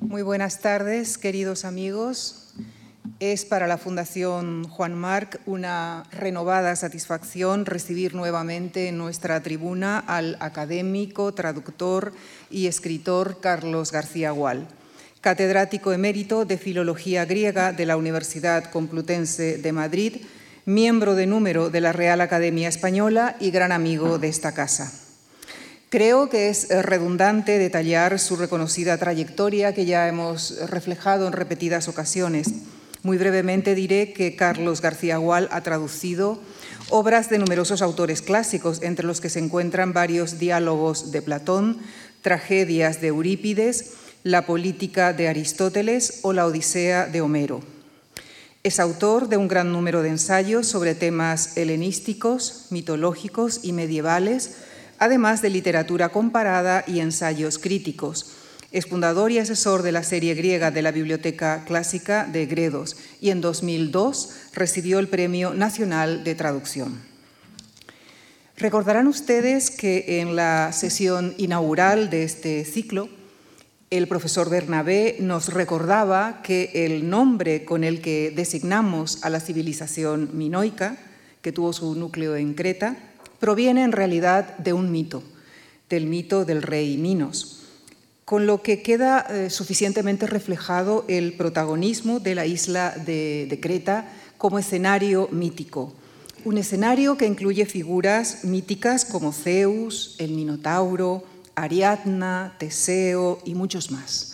Muy buenas tardes, queridos amigos. Es para la Fundación Juan Marc una renovada satisfacción recibir nuevamente en nuestra tribuna al académico, traductor y escritor Carlos García Gual, catedrático emérito de Filología Griega de la Universidad Complutense de Madrid, miembro de número de la Real Academia Española y gran amigo de esta casa. Creo que es redundante detallar su reconocida trayectoria que ya hemos reflejado en repetidas ocasiones. Muy brevemente diré que Carlos García Gual ha traducido obras de numerosos autores clásicos, entre los que se encuentran varios diálogos de Platón, tragedias de Eurípides, la política de Aristóteles o la Odisea de Homero. Es autor de un gran número de ensayos sobre temas helenísticos, mitológicos y medievales, además de literatura comparada y ensayos críticos es fundador y asesor de la serie griega de la Biblioteca Clásica de Gredos y en 2002 recibió el Premio Nacional de Traducción. Recordarán ustedes que en la sesión inaugural de este ciclo, el profesor Bernabé nos recordaba que el nombre con el que designamos a la civilización minoica, que tuvo su núcleo en Creta, proviene en realidad de un mito, del mito del rey Minos con lo que queda eh, suficientemente reflejado el protagonismo de la isla de, Creta como escenario mítico. Un escenario que incluye figuras míticas como Zeus, el Minotauro, Ariadna, Teseo y muchos más.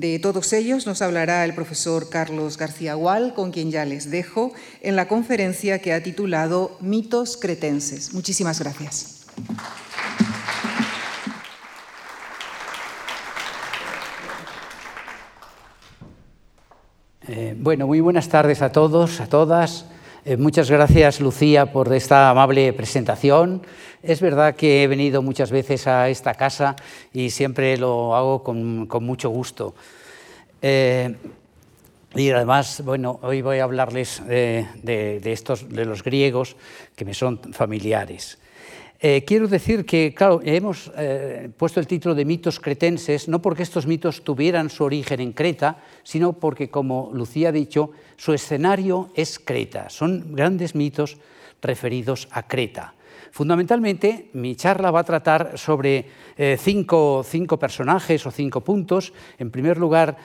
De todos ellos nos hablará el profesor Carlos García Gual, con quien ya les dejo, en la conferencia que ha titulado Mitos cretenses. Muchísimas gracias. Eh, bueno, muy buenas tardes a todos, a todas. Eh, muchas gracias, Lucía, por esta amable presentación. Es verdad que he venido muchas veces a esta casa y siempre lo hago con, mucho gusto. Eh, y además, bueno, hoy voy a hablarles de, estos, de los griegos que me son familiares. Eh, quiero decir que, claro, hemos eh, puesto el título de mitos cretenses no porque estos mitos tuvieran su origen en Creta, sino porque, como Lucía ha dicho, su escenario es Creta. Son grandes mitos referidos a Creta. Fundamentalmente, mi charla va a tratar sobre eh, cinco, personajes o cinco puntos. En primer lugar,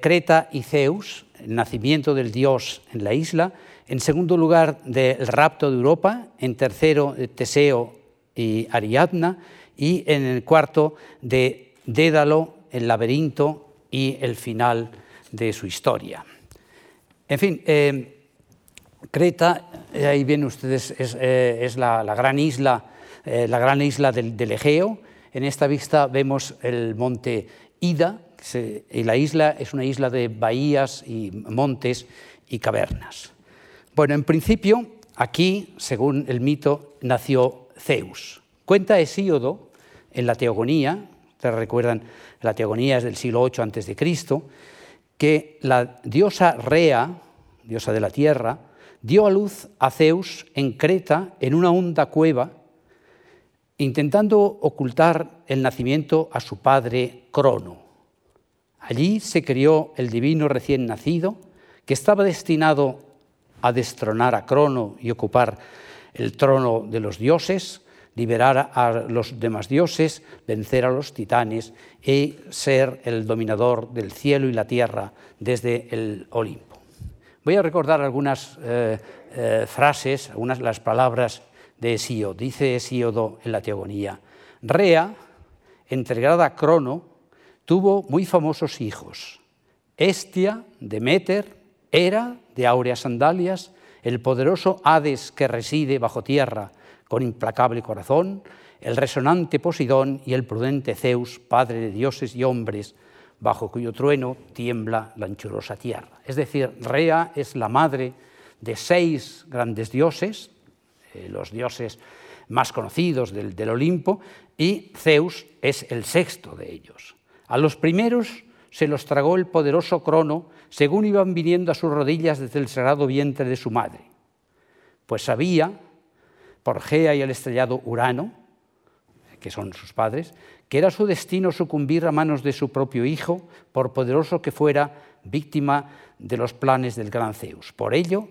Creta y Zeus, el nacimiento del dios en la isla. En segundo lugar, del rapto de Europa. En tercero, Teseo y Ariadna, y en el cuarto de Dédalo, el laberinto y el final de su historia. En fin, eh, Creta, eh, ahí ven ustedes, es, eh, la, gran isla, la gran isla del, Egeo. En esta vista vemos el monte Ida, y la isla es una isla de bahías y montes y cavernas. Bueno, en principio, aquí, según el mito, nació Zeus. Cuenta Hesíodo en la Teogonía, ustedes recuerdan, la Teogonía es del siglo VIII a.C., que la diosa Rea, diosa de la tierra, dio a luz a Zeus en Creta en una honda cueva, intentando ocultar el nacimiento a su padre Crono. Allí se crió el divino recién nacido, que estaba destinado a destronar a Crono y ocupar el trono de los dioses, liberar a los demás dioses, vencer a los titanes y ser el dominador del cielo y la tierra desde el Olimpo. Voy a recordar algunas eh, eh, frases, algunas las palabras de Hesíodo. Dice Hesíodo en la Teogonía, Rea, entregada a Crono, tuvo muy famosos hijos. Estia, Demeter, Hera, de áureas sandalias, el poderoso Hades que reside bajo tierra con implacable corazón, el resonante Posidón y el prudente Zeus, padre de dioses y hombres, bajo cuyo trueno tiembla la anchurosa tierra. Es decir, Rea es la madre de seis grandes dioses, eh, los dioses más conocidos del, del Olimpo, y Zeus es el sexto de ellos. A los primeros se los tragó el poderoso Crono según iban viniendo a sus rodillas desde el sagrado vientre de su madre, pues sabía, por Gea y el estrellado Urano, que son sus padres, que era su destino sucumbir a manos de su propio hijo, por poderoso que fuera, víctima de los planes del gran Zeus. Por ello,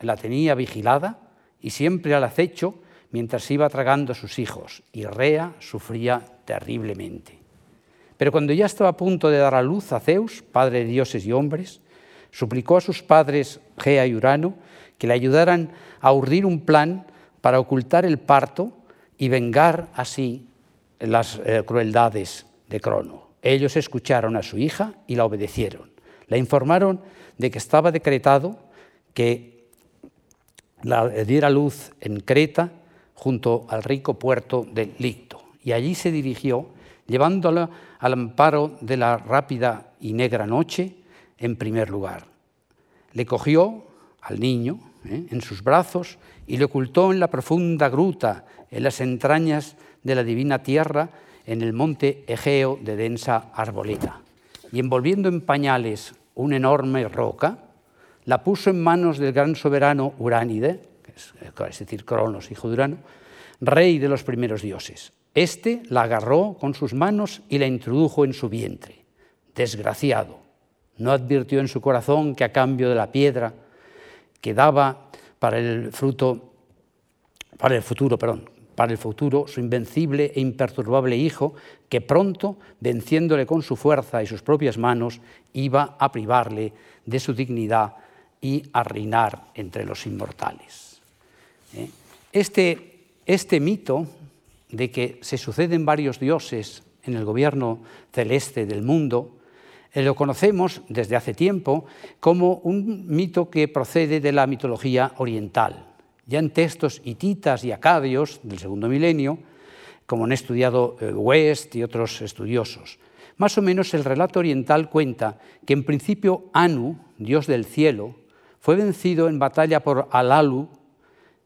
la tenía vigilada y siempre al acecho mientras iba tragando a sus hijos, y Rea sufría terriblemente. Pero cuando ya estaba a punto de dar a luz a Zeus, padre de dioses y hombres, suplicó a sus padres Gea y Urano que le ayudaran a urdir un plan para ocultar el parto y vengar así las eh, crueldades de Crono. Ellos escucharon a su hija y la obedecieron. La informaron de que estaba decretado que la diera luz en Creta junto al rico puerto de Licto. Y allí se dirigió, llevándola al amparo de la rápida y negra noche en primer lugar. Le cogió al niño ¿eh? en sus brazos y le ocultó en la profunda gruta, en las entrañas de la divina tierra, en el monte Egeo de densa arboleta. Y envolviendo en pañales una enorme roca, la puso en manos del gran soberano Uránide, es decir, Cronos, hijo de Urano, rey de los primeros dioses. Este la agarró con sus manos y la introdujo en su vientre. Desgraciado, no advirtió en su corazón que a cambio de la piedra que daba para el fruto, para el futuro, perdón, para el futuro su invencible e imperturbable hijo, que pronto, venciéndole con su fuerza y sus propias manos, iba a privarle de su dignidad y a reinar entre los inmortales. ¿Eh? Este, este mito de que se suceden varios dioses en el gobierno celeste del mundo, eh, lo conocemos desde hace tiempo como un mito que procede de la mitología oriental. Ya en textos hititas y acadios del segundo milenio, como han estudiado eh, West y otros estudiosos. Más o menos el relato oriental cuenta que en principio Anu, dios del cielo, fue vencido en batalla por Alalu,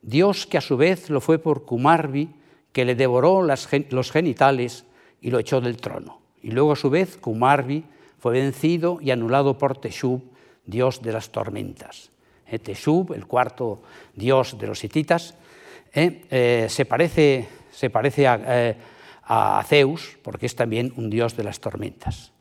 dios que a su vez lo fue por Kumarbi, que le devoró los genitales y lo echó del trono. Y luego a su vez Kumarbi fue vencido y anulado por Teshub, dios de las tormentas. Eh, Teshub, el cuarto dios de los hititas, eh, eh, se parece, se parece a, Zeus porque es también un dios de las tormentas.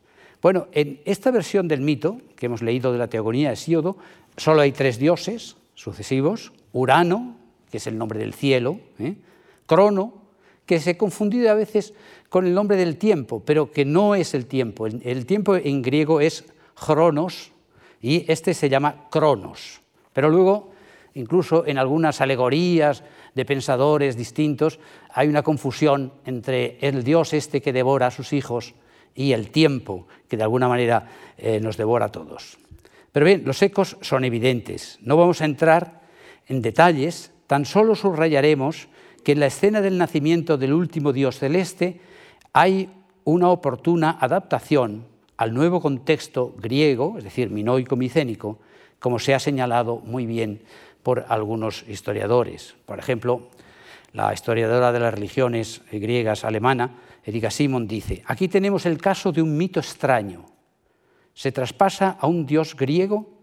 Bueno, en esta versión del mito que hemos leído de la teogonía de Síodo, solo hay tres dioses sucesivos, Urano, que es el nombre del cielo, Crono, que se confunde a veces con el nombre del tiempo, pero que no es el tiempo. El, tiempo en griego es chronos y este se llama cronos. Pero luego, incluso en algunas alegorías de pensadores distintos, hay una confusión entre el dios este que devora a sus hijos y el tiempo, que de alguna manera eh, nos devora a todos. Pero bien, los ecos son evidentes. No vamos a entrar en detalles, tan solo subrayaremos que en la escena del nacimiento del último dios celeste hay una oportuna adaptación al nuevo contexto griego, es decir, minoico-micénico, como se ha señalado muy bien por algunos historiadores. Por ejemplo, la historiadora de las religiones griegas alemana, Erika Simon, dice, aquí tenemos el caso de un mito extraño. Se traspasa a un dios griego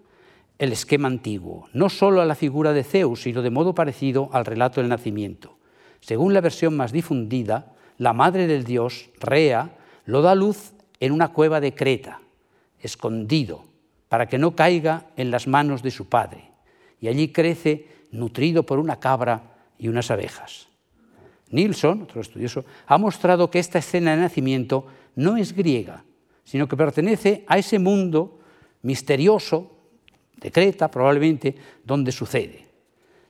el esquema antiguo, no solo a la figura de Zeus, sino de modo parecido al relato del nacimiento. Según la versión más difundida, la madre del dios, Rea, lo da luz en una cueva de Creta, escondido, para que no caiga en las manos de su padre, y allí crece nutrido por una cabra y unas abejas. Nilsson, otro estudioso, ha mostrado que esta escena de nacimiento no es griega, sino que pertenece a ese mundo misterioso de Creta, probablemente, donde sucede.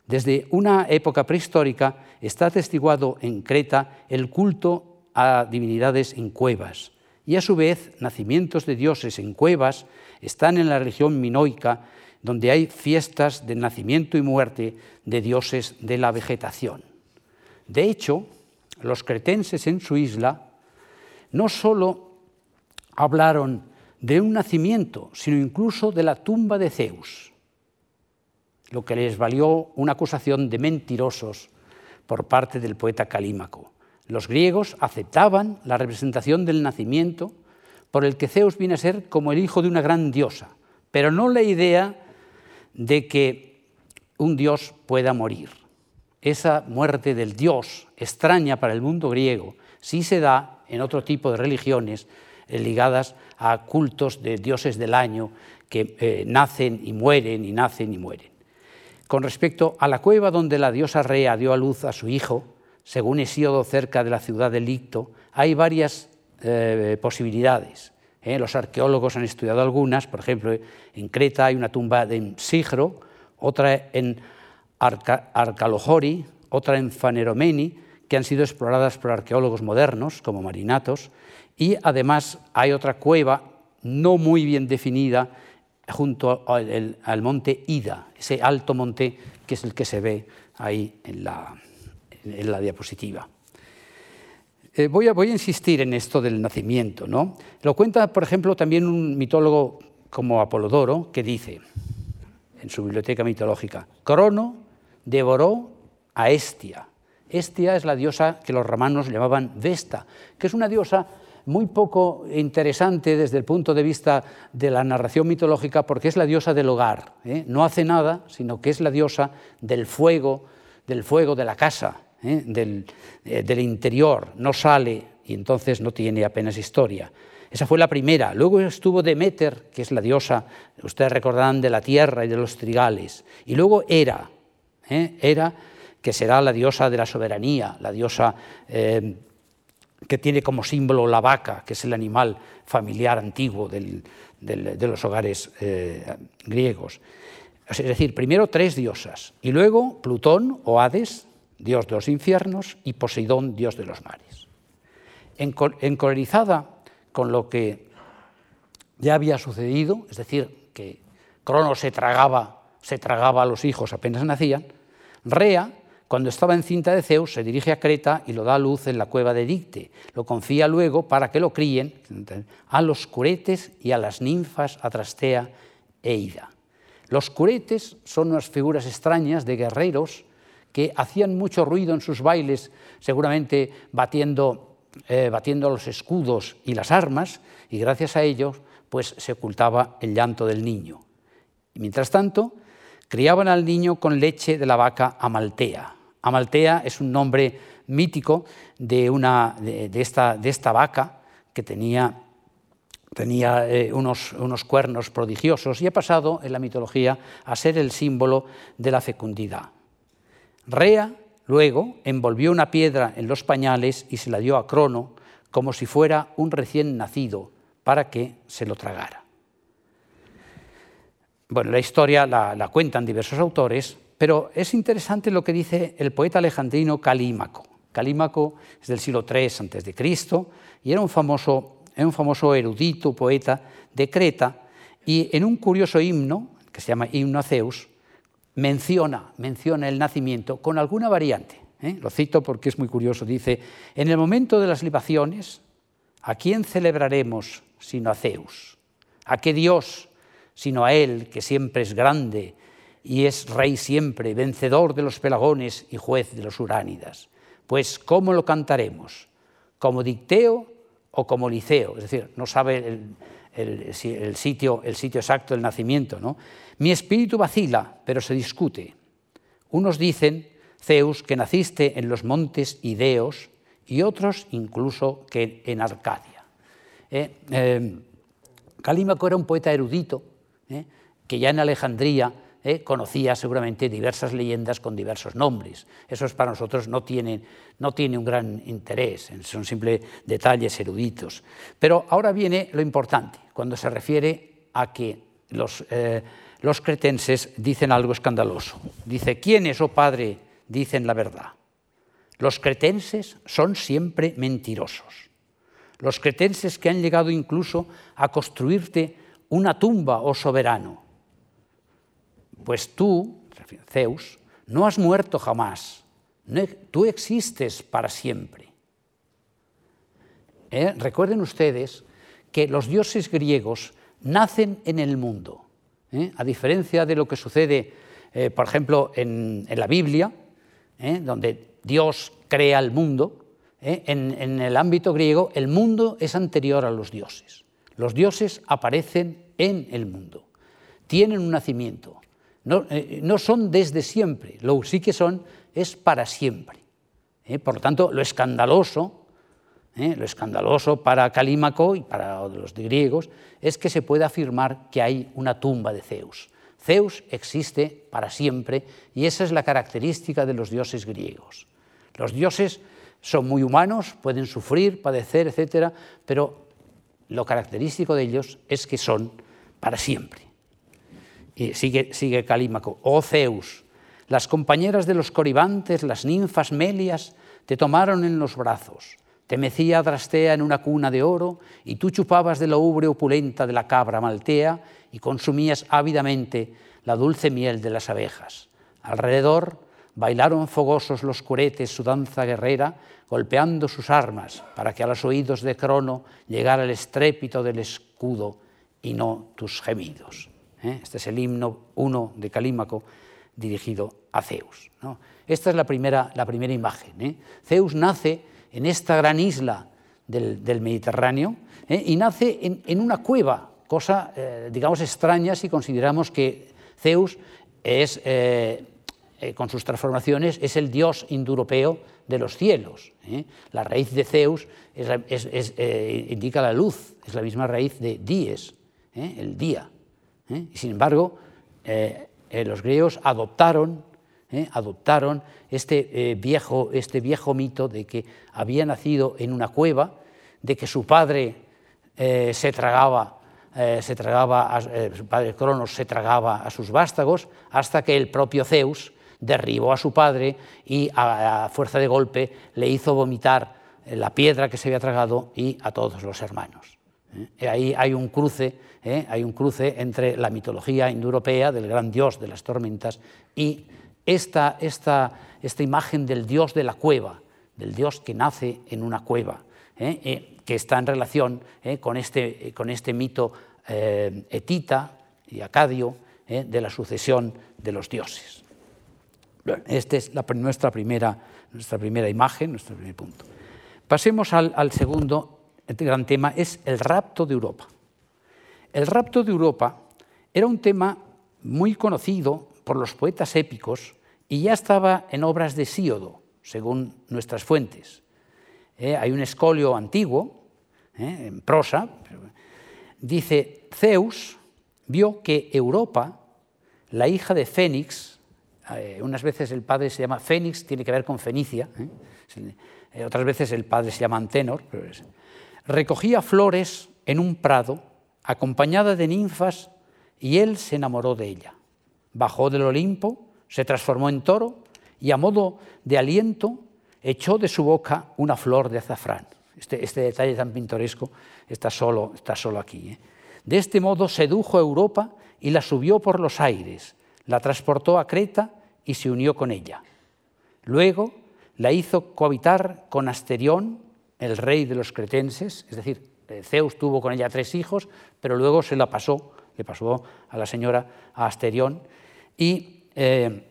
Desde una época prehistórica está atestiguado en Creta el culto a divinidades en cuevas y a su vez nacimientos de dioses en cuevas están en la región minoica donde hay fiestas de nacimiento y muerte de dioses de la vegetación. De hecho, los cretenses en su isla no solo hablaron de un nacimiento, sino incluso de la tumba de Zeus lo que les valió una acusación de mentirosos por parte del poeta Calímaco. Los griegos aceptaban la representación del nacimiento por el que Zeus viene a ser como el hijo de una gran diosa, pero no la idea de que un dios pueda morir. Esa muerte del dios, extraña para el mundo griego, Sí se da en otro tipo de religiones ligadas a cultos de dioses del año que nacen y mueren y nacen y mueren. Con respecto a la cueva donde la diosa Rea dio a luz a su hijo, según Hesíodo cerca de la ciudad de Licto, hay varias posibilidades. Los arqueólogos han estudiado algunas, por ejemplo, en Creta hay una tumba de Sigro, otra en Arcalohori, otra en Faneromeni, que han sido exploradas por arqueólogos modernos, como Marinatos, y además hay otra cueva no muy bien definida junto al, monte Ida, ese alto monte que es el que se ve ahí en la, diapositiva. Eh, voy, a, voy, a, insistir en esto del nacimiento. ¿no? Lo cuenta, por ejemplo, también un mitólogo como Apolodoro, que dice en su biblioteca mitológica, Crono devoró a Estia. Estia es la diosa que los romanos llamaban Vesta, que es una diosa muy poco interesante desde el punto de vista de la narración mitológica porque es la diosa del hogar. ¿eh? No hace nada, sino que es la diosa del fuego, del fuego de la casa, ¿eh? del, eh, del interior. No sale y entonces no tiene apenas historia. Esa fue la primera. Luego estuvo Demeter, que es la diosa, ustedes recordarán, de la tierra y de los trigales. Y luego Hera. Hera, que será la diosa de la soberanía, la diosa que tiene como símbolo la vaca, que es el animal familiar antiguo de los hogares eh, griegos. Es decir, primero tres diosas, y luego Plutón o Hades, dios de los infiernos, y Poseidón, dios de los mares. Encolerizada con lo que ya había sucedido, es decir, que Cronos se tragaba, se tragaba a los hijos apenas nacían, Rea, cuando estaba encinta de Zeus, se dirige a Creta y lo da a luz en la cueva de Dicte. Lo confía luego para que lo críen a los curetes y a las ninfas Atrastea e Ida. Los curetes son unas figuras extrañas de guerreros que hacían mucho ruido en sus bailes, seguramente batiendo eh, batiendo los escudos y las armas, y gracias a ellos pues, se ocultaba el llanto del niño. Y mientras tanto, criaban al niño con leche de la vaca Amaltea. Amaltea es un nombre mítico de, una, de, esta, de esta, vaca que tenía, tenía eh, unos, unos cuernos prodigiosos y ha pasado en la mitología a ser el símbolo de la fecundidad. Rea Luego envolvió una piedra en los pañales y se la dio a Crono como si fuera un recién nacido para que se lo tragara. Bueno, la historia la, cuentan diversos autores, pero es interesante lo que dice el poeta alejandrino Calímaco. Calímaco es del siglo III a.C. y era un famoso, un famoso erudito, poeta de Creta, y en un curioso himno, que se llama Himno a Zeus, menciona, menciona el nacimiento con alguna variante. ¿eh? Lo cito porque es muy curioso. Dice, en el momento de las libaciones, ¿a quién celebraremos sino a Zeus? ¿A qué Dios sino a Él, que siempre es grande y es rey siempre, vencedor de los pelagones y juez de los uránidas? Pues, ¿cómo lo cantaremos? ¿Como dicteo o como liceo? Es decir, no sabe el, sitio exacto del nacimiento. ¿no? Mi espíritu vacila, pero se discute. Unos dicen, Zeus, que naciste en los montes Ideos y otros incluso que en Arcadia. Eh, eh, Calímaco era un poeta erudito eh, que ya en Alejandría conocía seguramente diversas leyendas con diversos nombres. Eso para nosotros no tiene, no tiene un gran interés, son simples detalles eruditos. Pero ahora viene lo importante, cuando se refiere a que los, eh, los cretenses dicen algo escandaloso. Dice, ¿quiénes, oh padre, dicen la verdad? Los cretenses son siempre mentirosos. Los cretenses que han llegado incluso a construirte una tumba, oh soberano, pues tú, Zeus, no has muerto jamás, tú existes para siempre. ¿Eh? Recuerden ustedes que los dioses griegos nacen en el mundo, ¿eh? a diferencia de lo que sucede, eh, por ejemplo, en, la Biblia, donde Dios crea el mundo, en el ámbito griego el mundo es anterior a los dioses. Los dioses aparecen en el mundo, tienen un nacimiento, eh, no, son desde siempre, lo sí que son es para siempre. ¿eh? Por lo tanto, lo escandaloso Lo escandaloso para Calímaco y para los griegos es que se puede afirmar que hay una tumba de Zeus. Zeus existe para siempre y esa es la característica de los dioses griegos. Los dioses son muy humanos, pueden sufrir, padecer, etc., pero lo característico de ellos es que son para siempre. Y sigue, Calímaco, oh Zeus, las compañeras de los coribantes, las ninfas melias, te tomaron en los brazos, te mecía Drastea en una cuna de oro, y tú chupabas de la ubre opulenta de la cabra maltea y consumías ávidamente la dulce miel de las abejas. Alrededor bailaron fogosos los curetes su danza guerrera, golpeando sus armas, para que a los oídos de Crono llegara el estrépito del escudo y no tus gemidos. ¿Eh? Este es el himno 1 de Calímaco dirigido a Zeus. Esta es la primera, la primera imagen. ¿eh? Zeus nace en esta gran isla del, Mediterráneo ¿eh? y nace en, una cueva, cosa, digamos, extraña si consideramos que Zeus es, con sus transformaciones, es el dios indoeuropeo de los cielos. La raíz de Zeus indica la luz, es la misma raíz de dies, el día. Y sin embargo, eh, los griegos adoptaron, eh, adoptaron este, eh, viejo, este viejo mito de que había nacido en una cueva, de que su padre se tragaba, se tragaba su padre Cronos se tragaba a sus vástagos, hasta que el propio Zeus derribó a su padre y a, fuerza de golpe le hizo vomitar la piedra que se había tragado y a todos los hermanos. Ahí hay un cruce ¿eh? hay un cruce entre la mitología indoeuropea del gran dios de las tormentas y esta, esta, esta imagen del dios de la cueva, del dios que nace en una cueva, ¿eh? Eh, que está en relación con, este, con este mito etita y acadio de la sucesión de los dioses. Esta es nuestra, primera, nuestra primera imagen, nuestro primer punto. Pasemos al, al segundo gran tema, es el rapto de Europa. El rapto de Europa era un tema muy conocido por los poetas épicos y ya estaba en obras de Síodo, según nuestras fuentes. Eh, hay un escolio antiguo, eh, en prosa, dice, Zeus vio que Europa, la hija de Fénix, eh, unas veces el padre se llama Fénix, tiene que ver con Fenicia, otras veces el padre se llama Antenor, recogía flores en un prado acompañada de ninfas, y él se enamoró de ella. Bajó del Olimpo, se transformó en toro y a modo de aliento echó de su boca una flor de azafrán. Este, este detalle tan pintoresco está solo, está solo aquí. ¿eh? De este modo sedujo a Europa y la subió por los aires, la transportó a Creta y se unió con ella. Luego la hizo cohabitar con Asterión, el rey de los cretenses, es decir, eh, Zeus tuvo con ella tres hijos, pero luego se la pasó, le pasó a la señora a Asterión, y eh,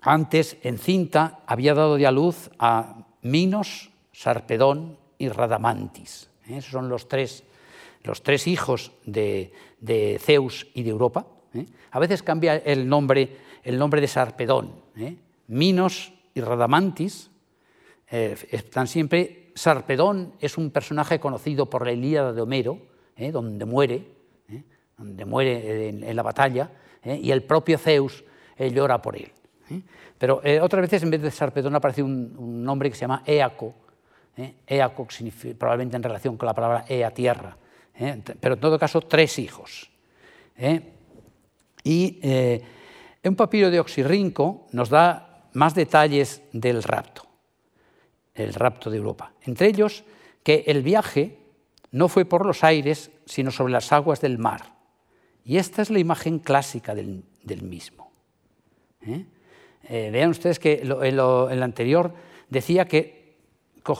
antes, en cinta, había dado ya luz a Minos, Sarpedón y Radamantis. ¿eh? Esos son los tres, los tres hijos de, Zeus y de Europa. A veces cambia el nombre, el nombre de Sarpedón. Minos y Radamantis están siempre Sarpedón es un personaje conocido por la Ilíada de Homero, ¿eh? donde muere, ¿eh? donde muere en, la batalla, ¿eh? y el propio Zeus llora por él. Pero otras veces en vez de Sarpedón aparece un, nombre que se llama Éaco, Éaco probablemente en relación con la palabra Ea, tierra, pero en todo caso tres hijos. Y un papiro de Oxirrinco nos da más detalles del rapto el rapto de Europa. Entre ellos, que el viaje no fue por los aires, sino sobre las aguas del mar. Y esta es la imagen clásica del, mismo. ¿eh? Eh, vean ustedes que en el anterior decía que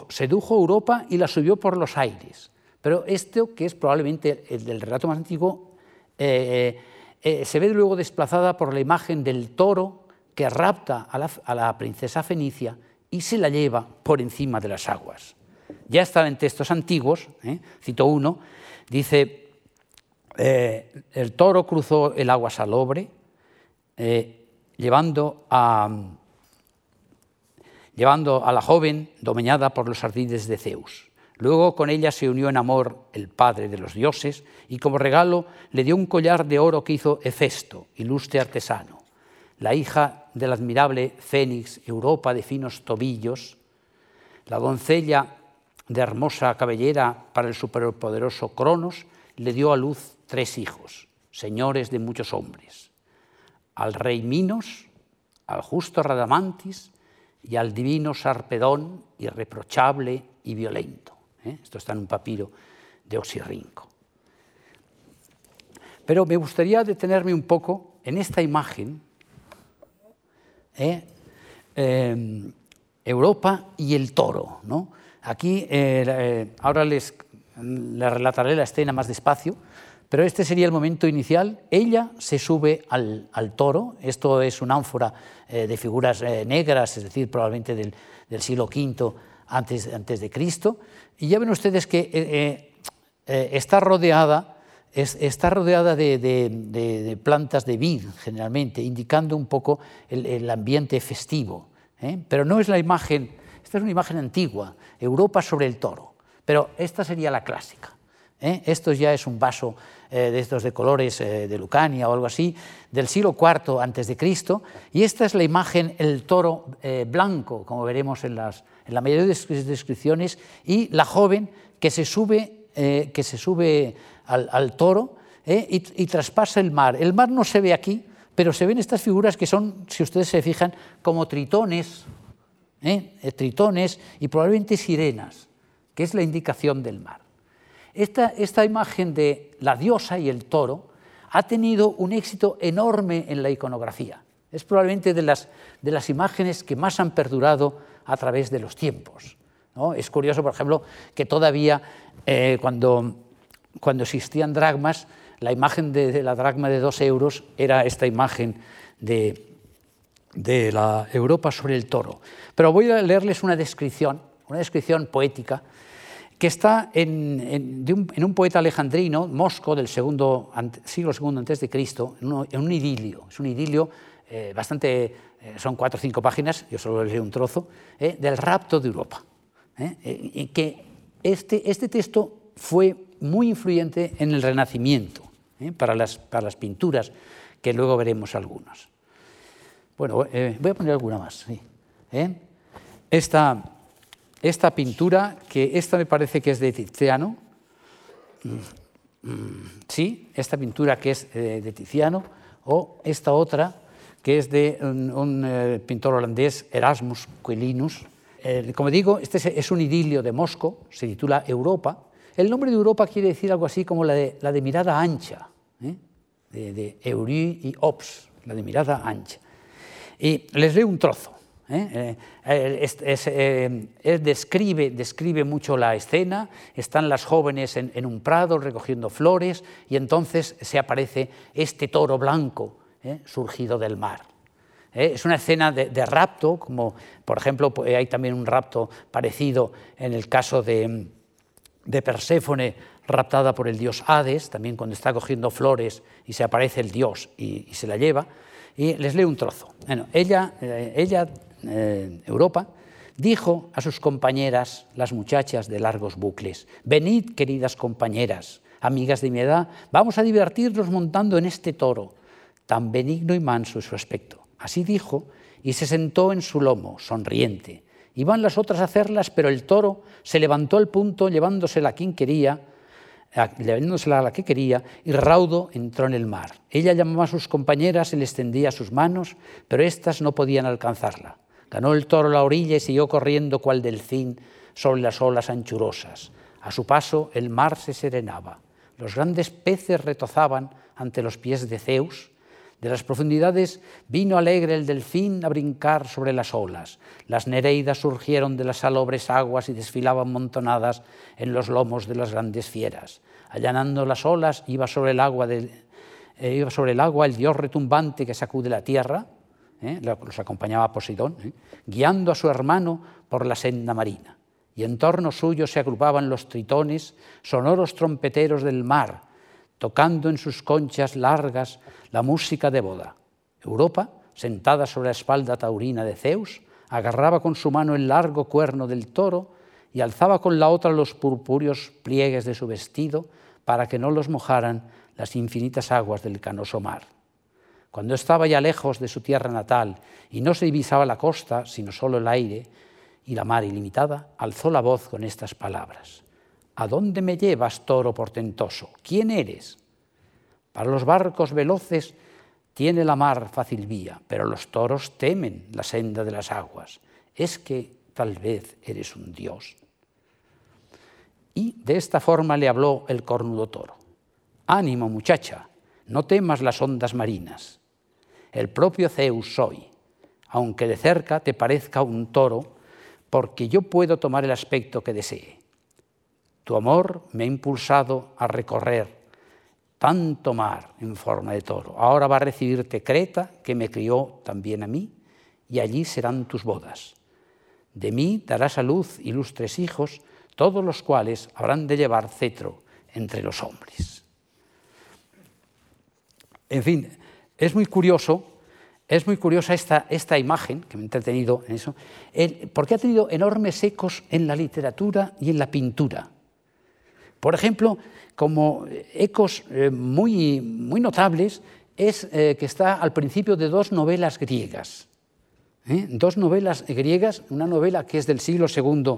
sedujo Europa y la subió por los aires. Pero esto, que es probablemente el del relato más antiguo, eh, se ve luego desplazada por la imagen del toro que rapta a la princesa fenicia y se la lleva por encima de las aguas. Ya estaba en textos antiguos, ¿eh? cito uno, dice, eh, el toro cruzó el agua salobre, eh, llevando, a, llevando a la joven domeñada por los ardides de Zeus. Luego con ella se unió en amor el padre de los dioses y como regalo le dio un collar de oro que hizo Hefesto, ilustre artesano. La hija del admirable Fénix, Europa de finos tobillos, la doncella de hermosa cabellera para el superpoderoso Cronos, le dio a luz tres hijos, señores de muchos hombres, al rey Minos, al justo Radamantis y al divino Sarpedón, irreprochable y violento. ¿eh? Esto está en un papiro de Osirrinco. Pero me gustaría detenerme un poco en esta imagen, ¿eh? Em, Europa y el toro. ¿no? Aquí, eh, ahora les, les relataré la escena más despacio, pero este sería el momento inicial. Ella se sube al, toro, esto es una ánfora de figuras negras, es decir, probablemente del, del siglo V antes, antes, de Cristo, y ya ven ustedes que eh, eh, eh, está rodeada, de, plantas de vid, generalmente, indicando un poco el, ambiente festivo. Pero no es la imagen, esta es una imagen antigua, Europa sobre el toro, pero esta sería la clásica. Esto ya es un vaso de estos de colores de Lucania o algo así, del siglo IV antes de Cristo, y esta es la imagen, el toro blanco, como veremos en las, en la mayoría de descripciones, y la joven que se sube, eh, que se sube al, toro eh, y, traspasa el mar. El mar no se ve aquí, pero se ven estas figuras que son, si ustedes se fijan, como tritones, eh, tritones y probablemente sirenas, que es la indicación del mar. Esta, esta imagen de la diosa y el toro ha tenido un éxito enorme en la iconografía. Es probablemente de las, de las imágenes que más han perdurado a través de los tiempos. Es curioso, por ejemplo, que todavía eh, cuando, cuando existían dragmas, la imagen de, la dragma de dos euros era esta imagen de, de la Europa sobre el toro. Pero voy a leerles una descripción, una descripción poética, que está en, un, un, poeta alejandrino, Mosco, del segundo, siglo II antes de Cristo, en un, en un idilio. Es un idilio eh, bastante, eh, son cuatro o cinco páginas, yo solo leo un trozo, eh, del rapto de Europa. y que este, este texto fue muy influyente en el Renacimiento, para las, para, las, pinturas, que luego veremos algunas. Bueno, voy a poner alguna más. Esta, esta pintura, que esta me parece que es de Tiziano, mm, sí, esta pintura que es de Tiziano, o esta otra, que es de un, eh, pintor holandés, Erasmus Quellinus. Eh, como digo, este es, un idilio de Moscú, se titula Europa. El nombre de Europa quiere decir algo así como la de, la de mirada ancha, ¿eh? de, de Eury y Ops, la de mirada ancha. Y les leo un trozo. describe, describe, mucho la escena, están las jóvenes en, un prado recogiendo flores y entonces se aparece este toro blanco ¿eh? surgido del mar. ¿eh? Es una escena de, rapto, como por ejemplo hay también un rapto parecido en el caso de, de Perséfone raptada por el dios Hades, también cuando está cogiendo flores y se aparece el dios y, se la lleva. Y les leo un trozo. Bueno, ella, eh, ella Europa, dijo a sus compañeras, las muchachas de largos bucles, venid, queridas compañeras, amigas de mi edad, vamos a divertirnos montando en este toro tan benigno y manso es su aspecto. Así dijo, y se sentó en su lomo, sonriente. Iban las otras a hacerlas, pero el toro se levantó al punto, llevándosela a quien quería, llevándosela la que quería, y raudo entró en el mar. Ella llamaba a sus compañeras y les tendía sus manos, pero éstas no podían alcanzarla. Ganó el toro la orilla y siguió corriendo cual delfín sobre las olas anchurosas. A su paso el mar se serenaba. Los grandes peces retozaban ante los pies de Zeus, de las profundidades vino alegre el delfín a brincar sobre las olas. Las nereidas surgieron de las salobres aguas y desfilaban montonadas en los lomos de las grandes fieras. Allanando las olas iba sobre el agua, eh, el dios retumbante que sacude la tierra, eh, los acompañaba Poseidón, eh, guiando a su hermano por la senda marina. Y en torno suyo se agrupaban los tritones, sonoros trompeteros del mar, tocando en sus conchas largas la música de boda. Europa, sentada sobre la espalda taurina de Zeus, agarraba con su mano el largo cuerno del toro y alzaba con la otra los purpúreos pliegues de su vestido para que no los mojaran las infinitas aguas del canoso mar. Cuando estaba ya lejos de su tierra natal y no se divisaba la costa, sino solo el aire y la mar ilimitada, alzó la voz con estas palabras. ¿A dónde me llevas, toro portentoso? ¿Quién eres? Para los barcos veloces tiene la mar fácil vía, pero los toros temen la senda de las aguas. Es que tal vez eres un dios. Y de esta forma le habló el cornudo toro. Ánimo, muchacha, no temas las ondas marinas. El propio Zeus soy, aunque de cerca te parezca un toro, porque yo puedo tomar el aspecto que desee. Tu amor me ha impulsado a recorrer tanto mar en forma de toro. Ahora va a recibirte Creta, que me crió también a mí, y allí serán tus bodas. De mí darás a luz ilustres hijos, todos los cuales habrán de llevar cetro entre los hombres. En fin, es muy curioso, es muy curiosa esta, esta imagen, que me he entretenido en eso, porque ha tenido enormes ecos en la literatura y en la pintura. Por ejemplo, como ecos eh, muy, muy notables es eh, que está al principio de dos novelas griegas. ¿eh? Dos novelas griegas, una novela que es del siglo II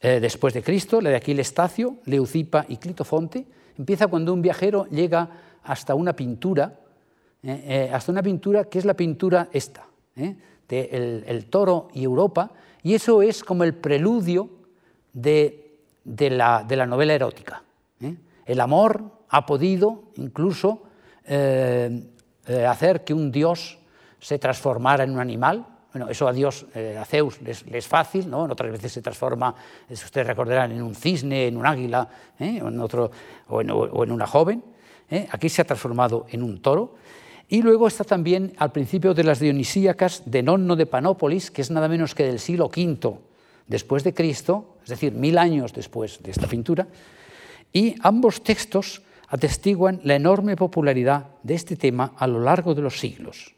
después de Cristo, la de Aquil Estacio, Leucipa y Clitofonte, empieza cuando un viajero llega hasta una pintura, hasta una pintura que es la pintura esta, de el toro y Europa, y eso es como el preludio de de la, novela erótica. ¿eh? El amor ha podido incluso eh, eh, hacer que un dios se transformara en un animal. Bueno, eso a Dios, a Zeus, le es fácil, ¿no? otras veces se transforma, si ustedes recordarán, en un cisne, en un águila, o, en otro, o, en, una joven. Aquí se ha transformado en un toro. Y luego está también al principio de las Dionisíacas de Nonno de Panópolis, que es nada menos que del siglo V después de Cristo, es decir, mil años después de esta pintura, y ambos textos atestiguan la enorme popularidad de este tema a lo largo de los siglos.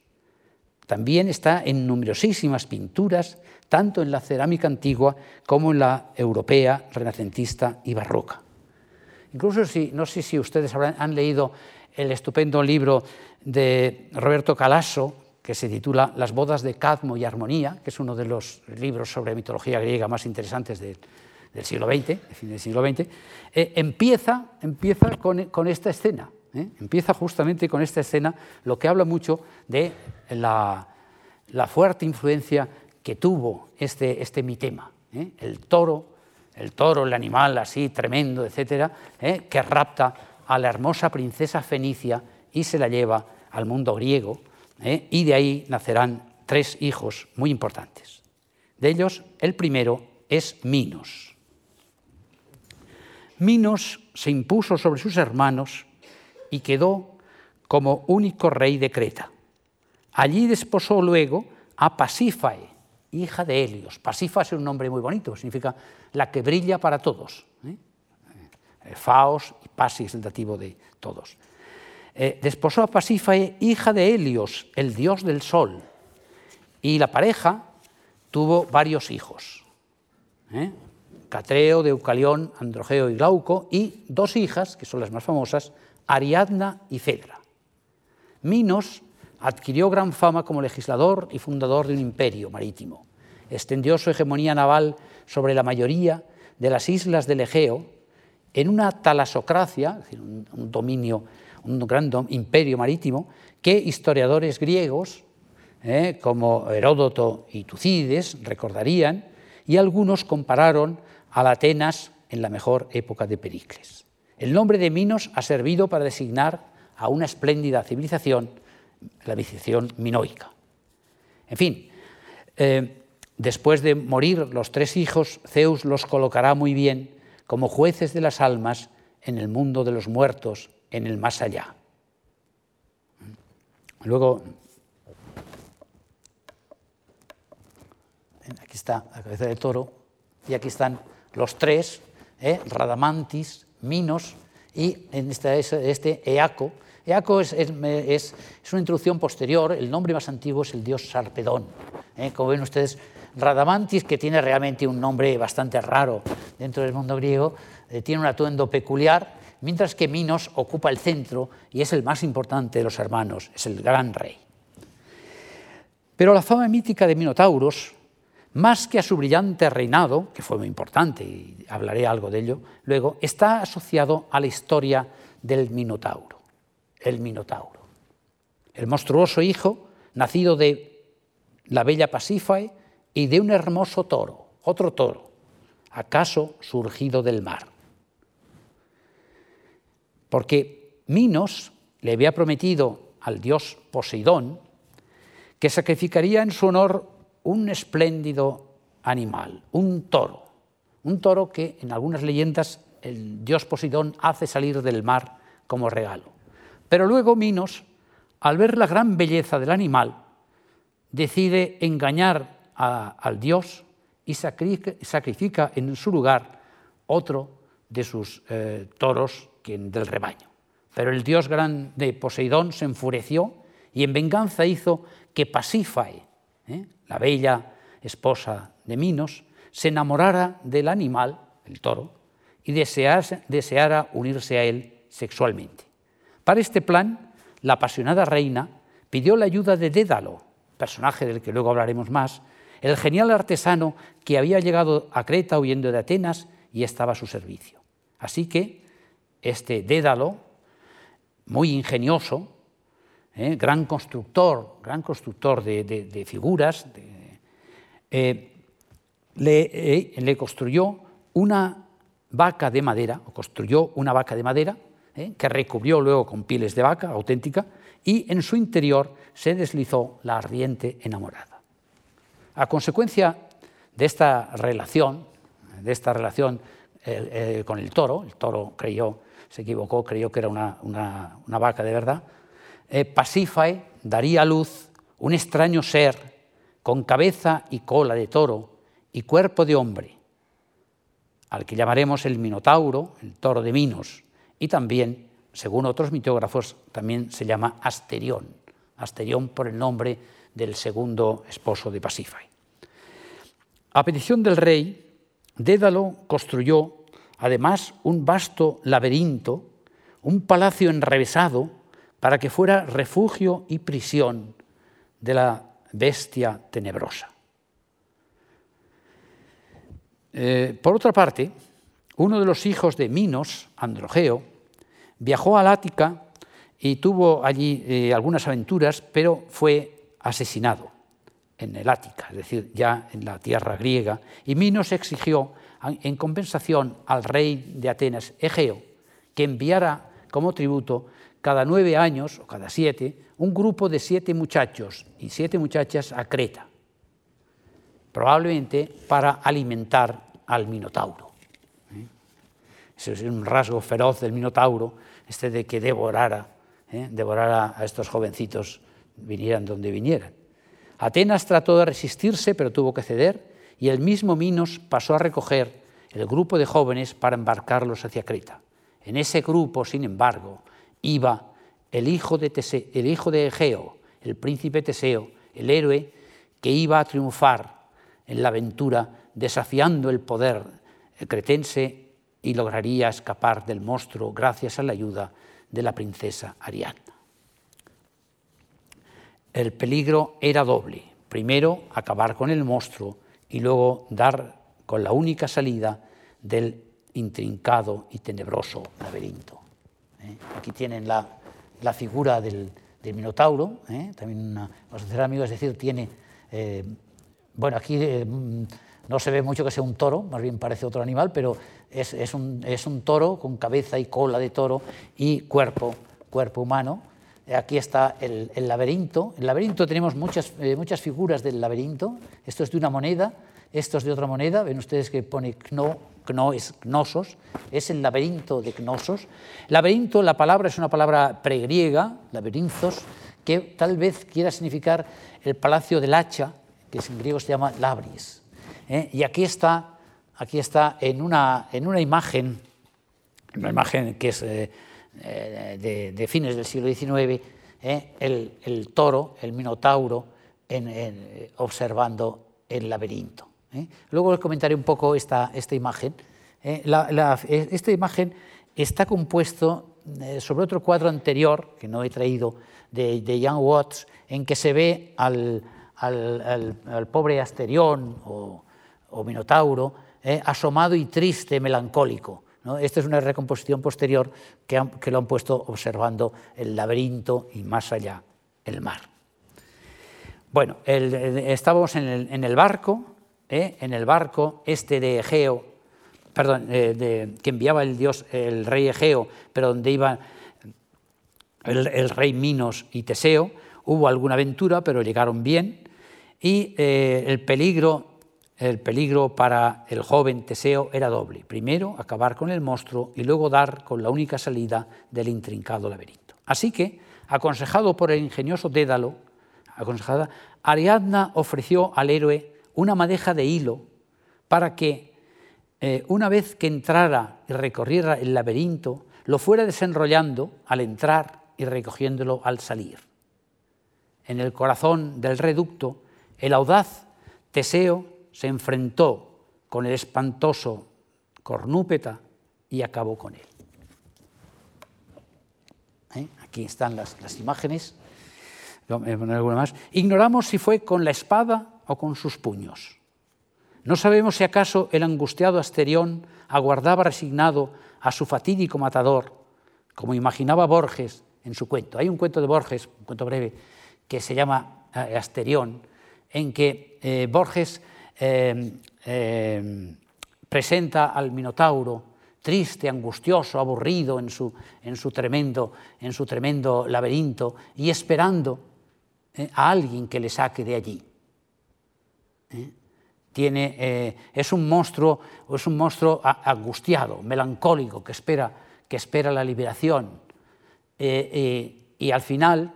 También está en numerosísimas pinturas, tanto en la cerámica antigua como en la europea, renacentista y barroca. Incluso si, no sé si ustedes han leído el estupendo libro de Roberto Calasso, que se titula Las bodas de Cadmo y Armonía, que es uno de los libros sobre mitología griega más interesantes del siglo XX, del siglo XX, eh, empieza, empieza con, esta escena, ¿eh? empieza justamente con esta escena, lo que habla mucho de la, fuerte influencia que tuvo este, este mitema, ¿eh? el toro, el toro, el animal así tremendo, etcétera, que rapta a la hermosa princesa fenicia y se la lleva al mundo griego, ¿eh? y de ahí nacerán tres hijos muy importantes. De ellos, el primero es Minos. Minos se impuso sobre sus hermanos y quedó como único rey de Creta. Allí desposó luego a Pasífae, hija de Helios. Pasífae es un nombre muy bonito, significa la que brilla para todos. ¿eh? Eh, Faos y Pasi es el dativo de todos. Eh, desposó a Pasífae, hija de Helios, el dios del sol, y la pareja tuvo varios hijos. ¿eh? Catreo, Deucalión, Androgeo y Glauco, y dos hijas, que son las más famosas, Ariadna y Fedra. Minos adquirió gran fama como legislador y fundador de un imperio marítimo. Extendió su hegemonía naval sobre la mayoría de las islas del Egeo en una talasocracia, es decir, un dominio un gran imperio marítimo, que historiadores griegos, eh, como Heródoto y Tucídides, recordarían, y algunos compararon a la Atenas en la mejor época de Pericles. El nombre de Minos ha servido para designar a una espléndida civilización, la civilización minoica. En fin, eh, después de morir los tres hijos, Zeus los colocará muy bien como jueces de las almas en el mundo de los muertos en el más allá. Luego, aquí está la cabeza de toro y aquí están los tres, ¿eh? Radamantis, Minos y en este, este Eaco, Eaco es, una introducción posterior, el nombre más antiguo es el dios Sarpedón. ¿eh? Como ven ustedes, Radamantis, que tiene realmente un nombre bastante raro dentro del mundo griego, eh, tiene un atuendo peculiar, mientras que Minos ocupa el centro y es el más importante de los hermanos, es el gran rey. Pero la fama mítica de Minotauros, más que a su brillante reinado, que fue muy importante y hablaré algo de ello luego, está asociado a la historia del Minotauro, el Minotauro, el monstruoso hijo nacido de la bella Pasífae y de un hermoso toro, otro toro, acaso surgido del mar. Porque Minos le había prometido al dios Poseidón que sacrificaría en su honor un espléndido animal, un toro, un toro que en algunas leyendas el dios Poseidón hace salir del mar como regalo. Pero luego Minos, al ver la gran belleza del animal, decide engañar al dios y sacrifica en su lugar otro de sus eh, toros del rebaño. Pero el dios grande Poseidón se enfureció y en venganza hizo que Pasífae, ¿eh? la bella esposa de Minos, se enamorara del animal, el toro, y deseara unirse a él sexualmente. Para este plan, la apasionada reina pidió la ayuda de Dédalo, personaje del que luego hablaremos más, el genial artesano que había llegado a Creta huyendo de Atenas y estaba a su servicio. Así que este Dédalo, muy ingenioso, ¿eh? gran constructor, gran constructor de, figuras, eh, le, eh, le, construyó una vaca de madera, construyó una vaca de madera, que recubrió luego con pieles de vaca auténtica, y en su interior se deslizó la ardiente enamorada. A consecuencia de esta relación, de esta relación con el toro, el toro creyó, se equivocó, creyó que era una, una vaca de verdad, eh, Pasífae daría a luz un extraño ser con cabeza y cola de toro y cuerpo de hombre, al que llamaremos el Minotauro, el toro de Minos, y también, según otros mitógrafos, también se llama Asterión, Asterión por el nombre del segundo esposo de Pasífae. A petición del rey, Dédalo construyó además un vasto laberinto, un palacio enrevesado para que fuera refugio y prisión de la bestia tenebrosa. Eh, por otra parte, uno de los hijos de Minos, Androgeo, viajó a Ática y tuvo allí eh, algunas aventuras, pero fue asesinado en el Ática, es decir, ya en la tierra griega, y Minos exigió en compensación al rey de Atenas, Egeo, que enviara como tributo cada nueve años, o cada siete, un grupo de siete muchachos y siete muchachas a Creta, probablemente para alimentar al Minotauro. ¿eh? Ese es un rasgo feroz del Minotauro, este de que devorara, ¿eh? devorara a estos jovencitos, vinieran donde vinieran. Atenas trató de resistirse, pero tuvo que ceder, y el mismo Minos pasó a recoger el grupo de jóvenes para embarcarlos hacia Creta. En ese grupo, sin embargo, iba el hijo de, el hijo de Egeo, el príncipe Teseo, el héroe que iba a triunfar en la aventura desafiando el poder cretense y lograría escapar del monstruo gracias a la ayuda de la princesa Ariadna. El peligro era doble. Primero, acabar con el monstruo y luego dar con la única salida del intrincado y tenebroso laberinto. ¿eh? Aquí tienen la, la figura del, Minotauro, ¿eh? también una, vamos a amigos, es decir, tiene, eh, bueno, aquí mm, no se ve mucho que sea un toro, más bien parece otro animal, pero es, es, un, es un, toro con cabeza y cola de toro y cuerpo, cuerpo humano. Aquí está el, el laberinto. El laberinto tenemos muchas, muchas figuras del laberinto. Esto es de una moneda, esto es de otra moneda. Ven ustedes que pone Kno, es Knossos, es el laberinto de Knossos. Laberinto, la palabra es una palabra pregriega, laberinzos, que tal vez quiera significar el palacio del hacha, que en griego se llama labris. ¿eh? Y aquí está, aquí está en, una, en una imagen, una imagen que es eh, de, fines del siglo XIX, el, toro, el minotauro, observando el laberinto. Luego les comentaré un poco esta, esta imagen. esta imagen está compuesto sobre otro cuadro anterior, que no he traído, de, de Jan Watts, en que se ve al, al, pobre Asterión o, Minotauro eh, asomado y triste, melancólico. Esta es una recomposición posterior que, lo han puesto observando el laberinto y más allá el mar. Bueno, estábamos en el, barco, eh, en el barco este de Egeo, perdón, eh, que enviaba el dios, el rey Egeo, pero donde iba el, el rey Minos y Teseo, hubo alguna aventura, pero llegaron bien, y eh, el, peligro, el peligro para el joven Teseo era doble. Primero, acabar con el monstruo y luego dar con la única salida del intrincado laberinto. Así que, aconsejado por el ingenioso Dédalo, Ariadna ofreció al héroe una madeja de hilo para que, eh, una vez que entrara y recorriera el laberinto, lo fuera desenrollando al entrar y recogiéndolo al salir. En el corazón del reducto el audaz Teseo se enfrentó con el espantoso Cornúpeta y acabó con él. ¿Eh? Aquí están las, imágenes. Más. Ignoramos si fue con la espada o con sus puños. No sabemos si acaso el angustiado Asterión aguardaba resignado a su fatídico matador, como imaginaba Borges en su cuento. Hay un cuento de Borges, un cuento breve, que se llama eh, Asterión, en que eh, Borges eh, eh, presenta al Minotauro triste, angustioso, aburrido en su, en su, tremendo, en su tremendo laberinto y esperando a alguien que le saque de allí. Tiene, es un monstruo, es un monstruo angustiado, melancólico, que espera, que espera la liberación. y al final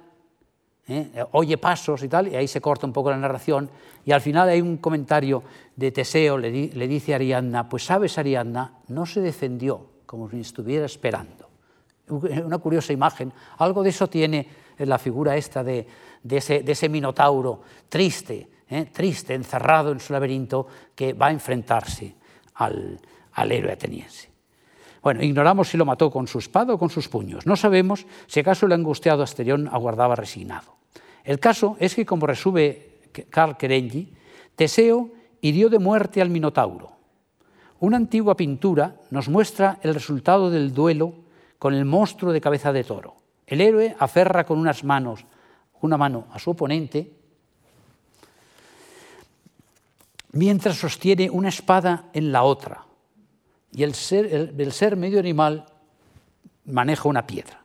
¿eh? oye pasos y tal, y ahí se corta un poco la narración, y al final hay un comentario de Teseo, le, dice a Ariadna, pues sabes Ariadna, no se defendió como si estuviera esperando. Una curiosa imagen, algo de eso tiene la figura esta de, ese, minotauro triste, ¿eh? triste, encerrado en su laberinto, que va a enfrentarse al, al héroe ateniense. Bueno, ignoramos si lo mató con su espada o con sus puños. No sabemos si acaso el angustiado Asterión aguardaba resignado. El caso es que, como resume Carl Kerengi, Teseo hirió de muerte al Minotauro. Una antigua pintura nos muestra el resultado del duelo con el monstruo de cabeza de toro. El héroe aferra con unas manos, una mano a su oponente, mientras sostiene una espada en la otra, y el ser medio animal maneja una piedra.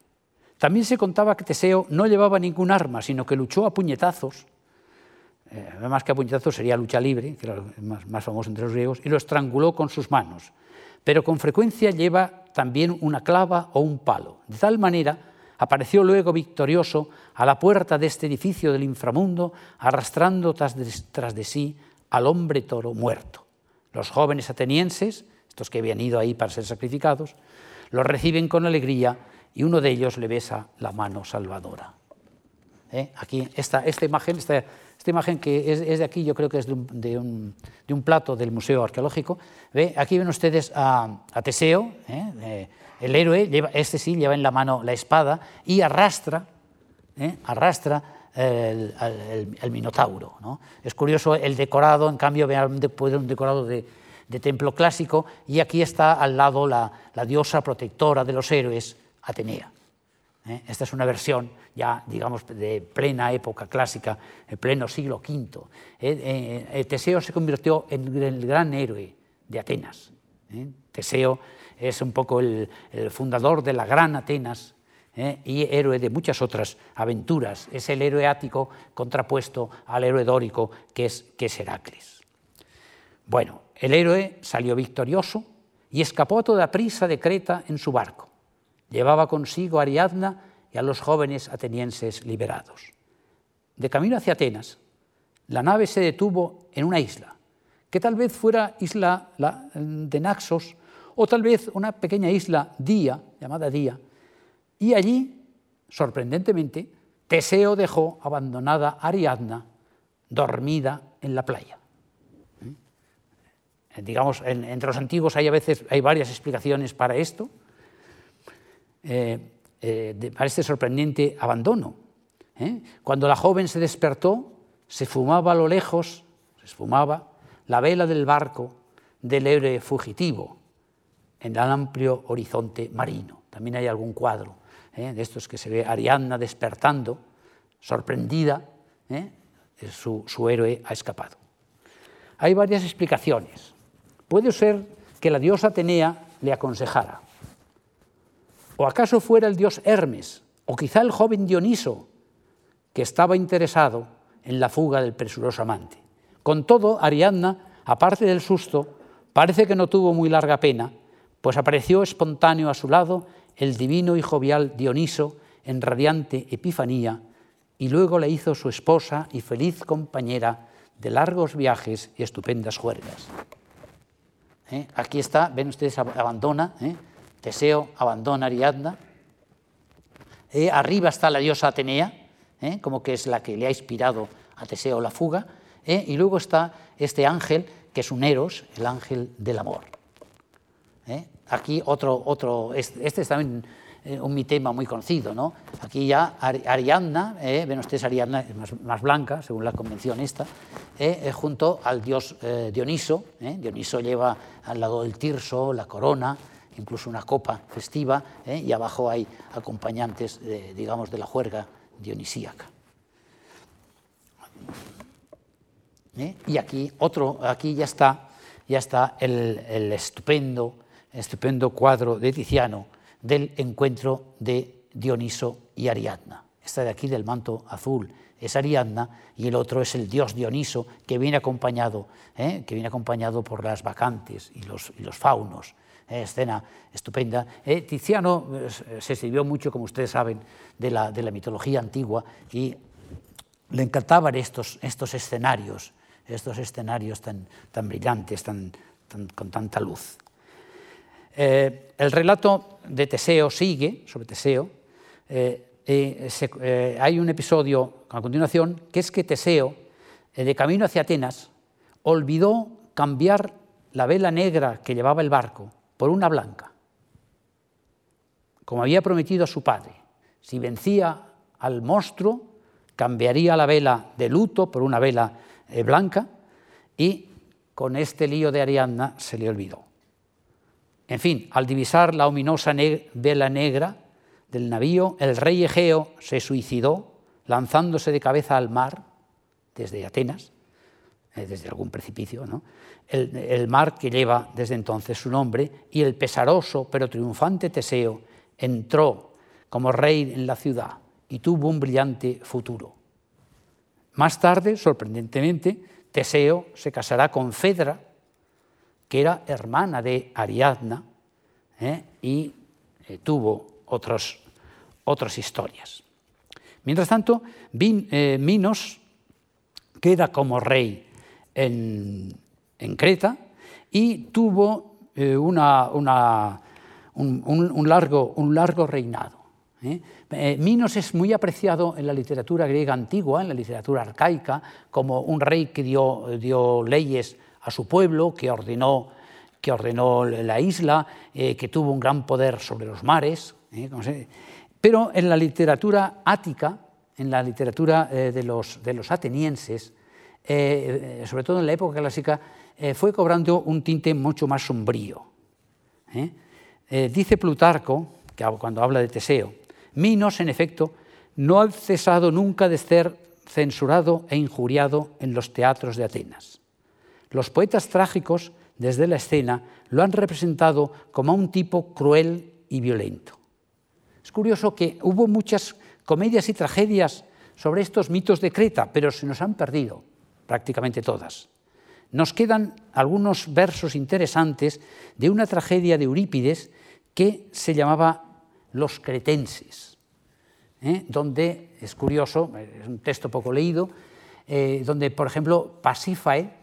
También se contaba que Teseo no llevaba ningún arma, sino que luchó a puñetazos, eh, más que a puñetazos sería lucha libre, que era más, famoso entre los griegos, y lo estranguló con sus manos. Pero con frecuencia lleva también una clava o un palo. De tal manera, apareció luego victorioso a la puerta de este edificio del inframundo, arrastrando tras de, tras de sí al hombre toro muerto. Los jóvenes atenienses, estos que habían ido ahí para ser sacrificados, lo reciben con alegría y uno de ellos le besa la mano salvadora. ¿Eh? Aquí, esta, esta imagen, esta, esta, imagen que es, es, de aquí, yo creo que es de un, de un, plato del Museo Arqueológico. ¿Ve? Aquí ven ustedes a, a Teseo, ¿eh? el héroe, lleva, este sí, lleva en la mano la espada y arrastra, ¿eh? arrastra el, Minotauro. ¿no? Es curioso el decorado, en cambio, vean un decorado de, de templo clásico, y aquí está al lado la, la diosa protectora de los héroes, Atenea. ¿eh? Esta es una versión ya, digamos, de plena época clásica, el pleno siglo V. ¿eh? Eh, Teseo se convirtió en el gran héroe de Atenas. Teseo es un poco el, fundador de la gran Atenas y héroe de muchas otras aventuras. Es el héroe ático contrapuesto al héroe dórico que es, que es Heracles. Bueno, el héroe salió victorioso y escapó a toda prisa de Creta en su barco. Llevaba consigo a Ariadna y a los jóvenes atenienses liberados. De camino hacia Atenas, la nave se detuvo en una isla, que tal vez fuera isla de Naxos o tal vez una pequeña isla Día, llamada Día, Y allí, sorprendentemente, Teseo dejó abandonada a Ariadna dormida en la playa. ¿Eh? Digamos, entre los antiguos hay a veces hay varias explicaciones para esto, eh, eh, para este sorprendente abandono. Cuando la joven se despertó, se fumaba a lo lejos, se esfumaba la vela del barco del héroe fugitivo en el amplio horizonte marino. También hay algún cuadro de estos que se ve Ariadna despertando, sorprendida, su, su héroe ha escapado. Hay varias explicaciones. Puede ser que la diosa Atenea le aconsejara. ¿O acaso fuera el dios Hermes, o quizá el joven Dioniso, que estaba interesado en la fuga del presuroso amante? Con todo, Ariadna, aparte del susto, parece que no tuvo muy larga pena, pues apareció espontáneo a su lado el divino y jovial Dioniso en radiante epifanía y luego la hizo su esposa y feliz compañera de largos viajes y estupendas juergas. ¿Eh? Aquí está, ven ustedes, abandona, ¿eh? Teseo abandona Ariadna. ¿Eh? arriba está la diosa Atenea, como que es la que le ha inspirado a Teseo la fuga. y luego está este ángel, que es un Eros, el ángel del amor. Aquí otro, otro, este es también eh, un mitema muy conocido. ¿no? Aquí ya Ariadna, eh, ven ustedes Ariadna es más, blanca, según la convención esta, eh, eh, junto al dios Dioniso. Dioniso lleva al lado del tirso, la corona, incluso una copa festiva, y abajo hay acompañantes, digamos, de la juerga dionisíaca. Y aquí, otro, aquí ya está, ya está el, estupendo, estupendo cuadro de Tiziano del encuentro de Dioniso y Ariadna. Esta de aquí del manto azul es Ariadna y el otro es el dios Dioniso que viene acompañado, ¿eh? que viene acompañado por las vacantes y los faunos. ¿Eh? escena estupenda. ¿eh? Tiziano se sirvió mucho, como ustedes saben, de la, de la mitología antigua y le encantaban estos, estos escenarios, estos escenarios tan, brillantes, tan, con tanta luz. Eh, el relato de Teseo sigue, sobre Teseo, eh, eh, hay un episodio a continuación que es que Teseo, de camino hacia Atenas, olvidó cambiar la vela negra que llevaba el barco por una blanca, como había prometido a su padre. Si vencía al monstruo, cambiaría la vela de luto por una vela blanca y con este lío de Ariadna se le olvidó. En fin, al divisar la ominosa vela negra del navío, el rey Egeo se suicidó lanzándose de cabeza al mar desde Atenas, eh, desde algún precipicio, ¿no? el, mar que lleva desde entonces su nombre, y el pesaroso pero triunfante Teseo entró como rey en la ciudad y tuvo un brillante futuro. Más tarde, sorprendentemente, Teseo se casará con Fedra, que era hermana de Ariadna ¿eh? y eh, tuvo otras historias. Mientras tanto, eh, Minos queda como rey en, Creta y tuvo un, largo, un, largo, reinado. Minos es muy apreciado en la literatura griega antigua, en la literatura arcaica, como un rey que dio, dio leyes a su pueblo, que ordenó, que ordenó la isla, eh, que tuvo un gran poder sobre los mares. Eh, pero en la literatura ática, en la literatura eh, de, los, de, los, atenienses, sobre todo en la época clásica, fue cobrando un tinte mucho más sombrío. dice Plutarco, que cuando habla de Teseo, Minos, en efecto, no ha cesado nunca de ser censurado e injuriado en los teatros de Atenas. Los poetas trágicos, desde la escena, lo han representado como un tipo cruel y violento. Es curioso que hubo muchas comedias y tragedias sobre estos mitos de Creta, pero se nos han perdido prácticamente todas. Nos quedan algunos versos interesantes de una tragedia de Eurípides que se llamaba Los cretenses, ¿eh? donde, es curioso, es un texto poco leído, eh, donde, por ejemplo, Pasífae,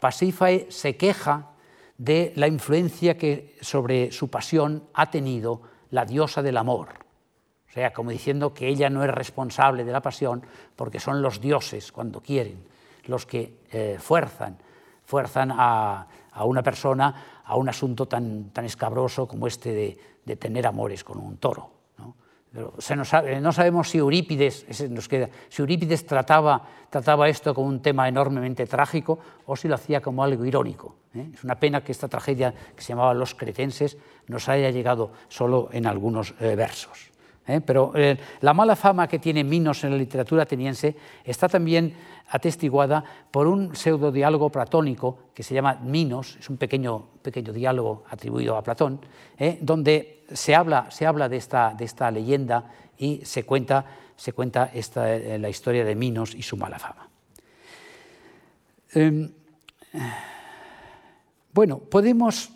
Pasífae se queja de la influencia que sobre su pasión ha tenido la diosa del amor, O sea, como diciendo que ella no es responsable de la pasión porque son los dioses, cuando quieren, los que eh, fuerzan, fuerzan a, una persona a un asunto tan, tan escabroso como este de tener amores con un toro no sabemos si Eurípides, nos queda, si Eurípides trataba, trataba, esto como un tema enormemente trágico o si lo hacía como algo irónico. ¿eh? Es una pena que esta tragedia que se llamaba Los Cretenses nos haya llegado solo en algunos eh, versos. ¿Eh? Pero la mala fama que tiene Minos en la literatura ateniense está también atestiguada por un pseudo diálogo platónico que se llama Minos, es un pequeño, pequeño diálogo atribuido a Platón, ¿eh? donde se habla, se habla de, esta, de, esta, leyenda y se cuenta, se cuenta esta, eh, la historia de Minos y su mala fama. Em, bueno, podemos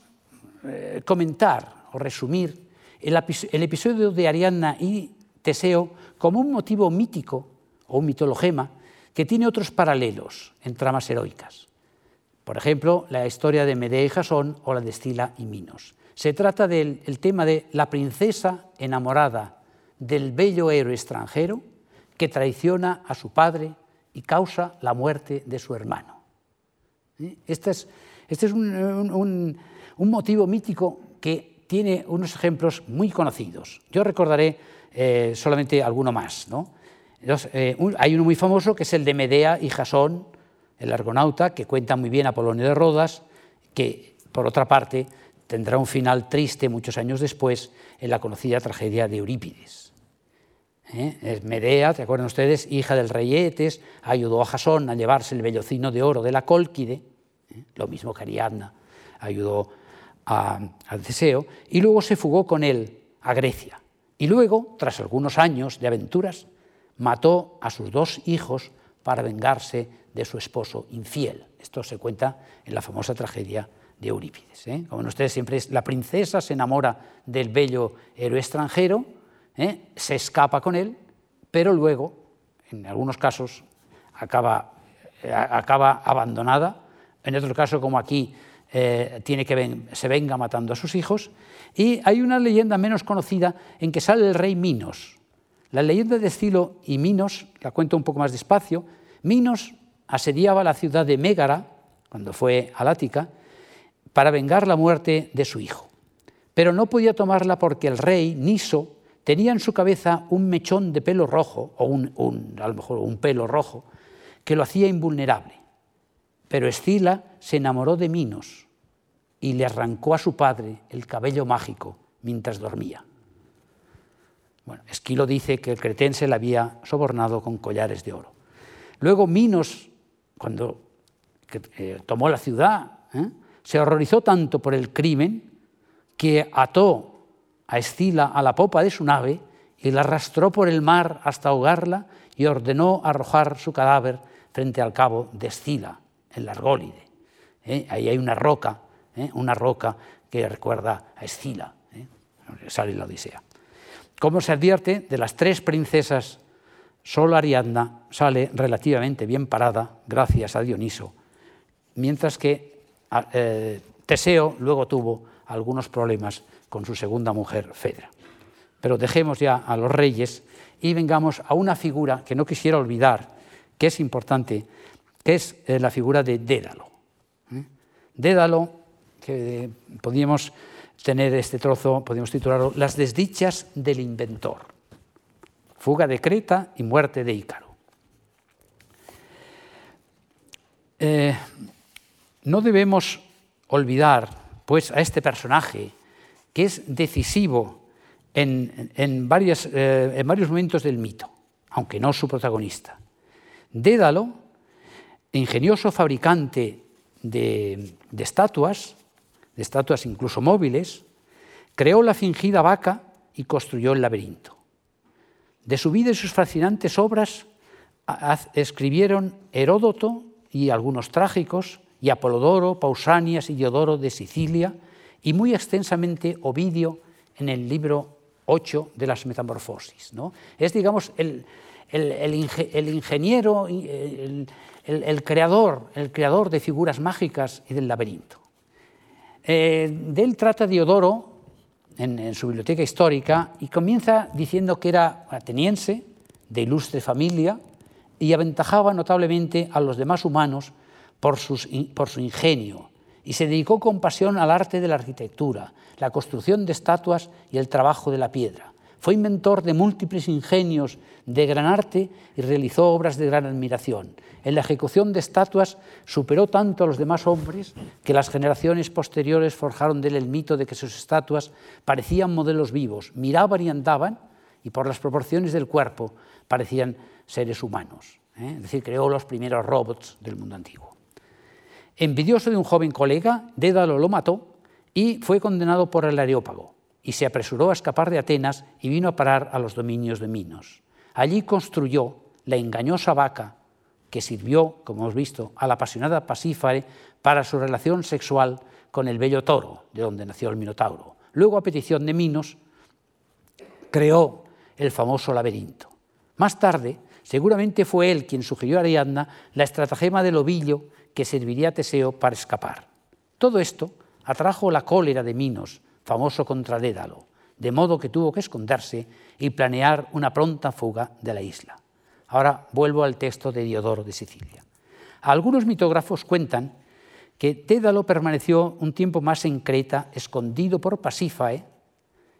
eh, comentar o resumir el, episodio de Ariadna y Teseo como un motivo mítico o un mitologema que tiene otros paralelos en tramas heroicas. Por ejemplo, la historia de Medea y Jasón o la de Estila y Minos. Se trata del tema de la princesa enamorada del bello héroe extranjero que traiciona a su padre y causa la muerte de su hermano. ¿Eh? Este es, este es un, motivo mítico que tiene unos ejemplos muy conocidos. Yo recordaré eh, solamente alguno más. ¿no? Eh, hay uno muy famoso que es el de Medea y Jasón, el argonauta, que cuenta muy bien Apolonio de Rodas, que por otra parte tendrá un final triste muchos años después en la conocida tragedia de Eurípides. ¿Eh? Medea, ¿te acuerdan ustedes? Hija del rey Etes, ayudó a Jasón a llevarse el vellocino de oro de la Cólquide, lo mismo que Ariadna ayudó a, a Teseo, y luego se fugó con él a Grecia. Y luego, tras algunos años de aventuras, mató a sus dos hijos para vengarse de su esposo infiel. Esto se cuenta en la famosa tragedia de Eurípides. ¿eh? Como ustedes siempre es, la princesa se enamora del bello héroe extranjero, ¿eh? se escapa con él, pero luego, en algunos casos, acaba, eh, acaba abandonada, en otro caso, como aquí, tiene que se venga matando a sus hijos, y hay una leyenda menos conocida en que sale el rey Minos, la leyenda de Estilo y Minos, la cuento un poco más despacio, Minos asediaba la ciudad de Mégara, cuando fue a Lática, para vengar la muerte de su hijo. Pero no podía tomarla porque el rey, Niso, tenía en su cabeza un mechón de pelo rojo, o un, a lo mejor un pelo rojo, que lo hacía invulnerable. Pero Escila se enamoró de Minos y le arrancó a su padre el cabello mágico mientras dormía. Bueno, Esquilo dice que el cretense le había sobornado con collares de oro. Luego Minos, cuando eh, tomó la ciudad, ¿eh? se horrorizó tanto por el crimen que ató a Escila a la popa de su nave y la arrastró por el mar hasta ahogarla y ordenó arrojar su cadáver frente al cabo de Escila, en la Argólide. ¿eh? Ahí hay una roca, una roca que recuerda a Escila, sale la Odisea. Como se advierte, de las tres princesas, solo Ariadna sale relativamente bien parada, gracias a Dioniso, mientras que eh, Teseo luego tuvo algunos problemas con su segunda mujer, Fedra. Pero dejemos ya a los reyes y vengamos a una figura que no quisiera olvidar, que es importante, que es eh, la figura de Dédalo. ¿eh? Dédalo, que podríamos tener este trozo, podemos titularlo Las desdichas del inventor. Fuga de Creta y muerte de Ícaro. Eh, no debemos olvidar, pues, a este personaje que es decisivo en, en, eh, en varios momentos del mito, aunque no su protagonista. Dédalo, ingenioso fabricante de, estatuas, de estatuas incluso móviles, creó la fingida vaca y construyó el laberinto. De su vida y sus fascinantes obras escribieron Heródoto y algunos trágicos, y Apolodoro, Pausanias y Diodoro de Sicilia, y muy extensamente Ovidio en el libro 8 de las Metamorfosis. ¿no? Es, digamos, el, ingeniero, el, creador, el creador de figuras mágicas y del laberinto. Eh, de él trata Diodoro en, su biblioteca histórica y comienza diciendo que era ateniense, de ilustre familia, y aventajaba notablemente a los demás humanos por, por su ingenio, y se dedicó con pasión al arte de la arquitectura, la construcción de estatuas y el trabajo de la piedra. Fue inventor de múltiples ingenios de gran arte y realizó obras de gran admiración. En la ejecución de estatuas superó tanto a los demás hombres que las generaciones posteriores forjaron de él el mito de que sus estatuas parecían modelos vivos, miraban y andaban y por las proporciones del cuerpo parecían seres humanos. ¿eh? Es decir, creó los primeros robots del mundo antiguo. Envidioso de un joven colega, Dédalo lo mató y fue condenado por el Areópago y se apresuró a escapar de Atenas y vino a parar a los dominios de Minos. Allí construyó la engañosa vaca que sirvió, como hemos visto, a la apasionada Pasífare para su relación sexual con el bello toro, de donde nació el Minotauro. Luego, a petición de Minos, creó el famoso laberinto. Más tarde, seguramente fue él quien sugirió a Ariadna la estratagema del ovillo que serviría a Teseo para escapar. Todo esto atrajo la cólera de Minos, famoso contra Dédalo, de modo que tuvo que esconderse y planear una pronta fuga de la isla. Ahora vuelvo al texto de Diodoro de Sicilia. Algunos mitógrafos cuentan que Dédalo permaneció un tiempo más en Creta, escondido por Pasífae,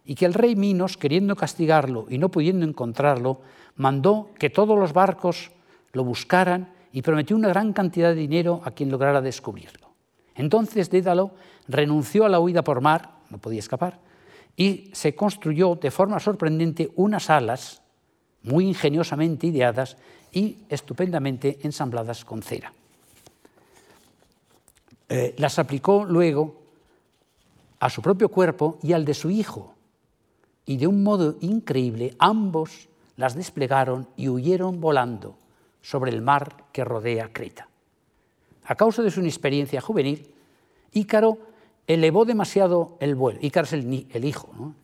y que el rey Minos, queriendo castigarlo y no pudiendo encontrarlo, mandó que todos los barcos lo buscaran y prometió una gran cantidad de dinero a quien lograra descubrirlo. Entonces Dédalo renunció a la huida por mar no podía escapar, y se construyó de forma sorprendente unas alas muy ingeniosamente ideadas y estupendamente ensambladas con cera. Eh, las aplicó luego a su propio cuerpo y al de su hijo, y de un modo increíble ambos las desplegaron y huyeron volando sobre el mar que rodea Creta. A causa de su inexperiencia juvenil, Ícaro elevó demasiado el vuelo, Ícaro es el, hijo, ¿no?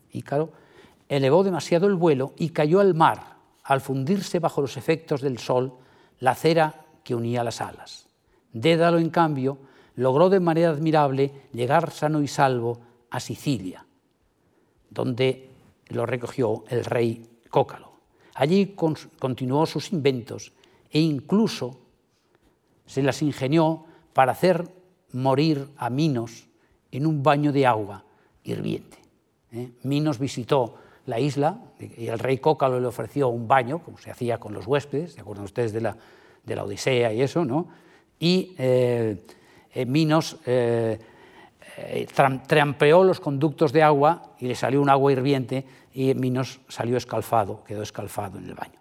Elevó demasiado el vuelo y cayó al mar al fundirse bajo los efectos del sol la cera que unía las alas. Dédalo, en cambio, logró de manera admirable llegar sano y salvo a Sicilia, donde lo recogió el rey Cócalo. Allí continuó sus inventos e incluso se las ingenió para hacer morir a Minos, en un baño de agua hirviente. ¿eh? Minos visitó la isla y el rey Cócalo le ofreció un baño, como se hacía con los huéspedes, ¿se acuerdan ustedes de la, de la Odisea y eso? ¿no? Y eh, eh, Minos trampeó los conductos de agua y le salió un agua hirviente y Minos salió escalfado, quedó escalfado en el baño.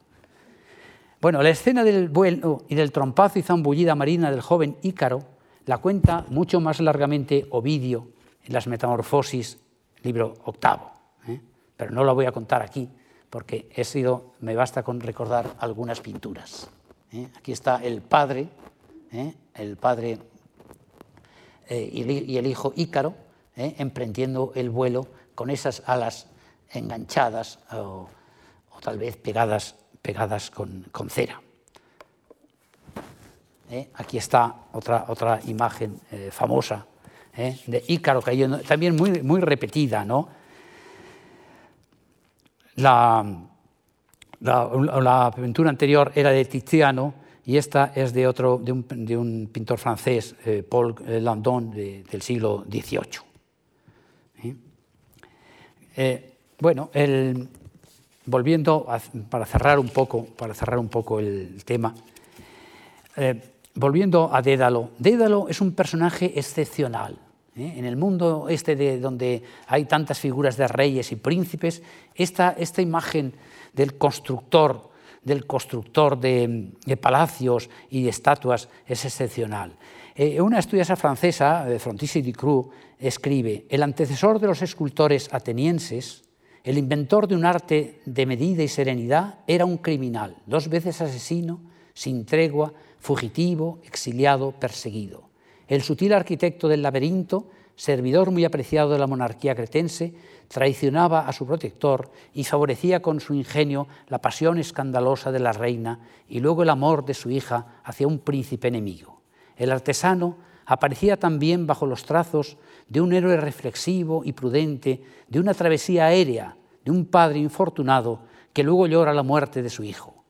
Bueno, la escena del vuelo y del trompazo y zambullida marina del joven Ícaro la cuenta mucho más largamente Ovidio en las Metamorfosis, libro octavo, ¿eh? pero no la voy a contar aquí porque he sido, me basta con recordar algunas pinturas. ¿eh? Aquí está el padre, ¿eh? el padre y el hijo Ícaro, emprendiendo el vuelo con esas alas enganchadas o, tal vez pegadas, pegadas con cera. ¿Eh? Aquí está otra, otra imagen eh, famosa ¿eh? de Ícaro cayendo, también muy, muy repetida. ¿no? La, la, pintura anterior era de Tiziano y esta es de, otro, de, un, pintor francés, Paul Landon, del siglo XVIII. bueno, volviendo para cerrar un poco, para cerrar un poco el tema, volviendo a Dédalo, Dédalo es un personaje excepcional. ¿eh? En el mundo este de donde hay tantas figuras de reyes y príncipes, esta, esta imagen del constructor, del constructor de, palacios y de estatuas es excepcional. Eh, una estudiosa francesa, eh, Frontici Ducroux, escribe, el antecesor de los escultores atenienses, el inventor de un arte de medida y serenidad, era un criminal, dos veces asesino, sin tregua, fugitivo, exiliado, perseguido. El sutil arquitecto del laberinto, servidor muy apreciado de la monarquía cretense, traicionaba a su protector y favorecía con su ingenio la pasión escandalosa de la reina y luego el amor de su hija hacia un príncipe enemigo. El artesano aparecía también bajo los trazos de un héroe reflexivo y prudente, de una travesía aérea, de un padre infortunado que luego llora la muerte de su hijo.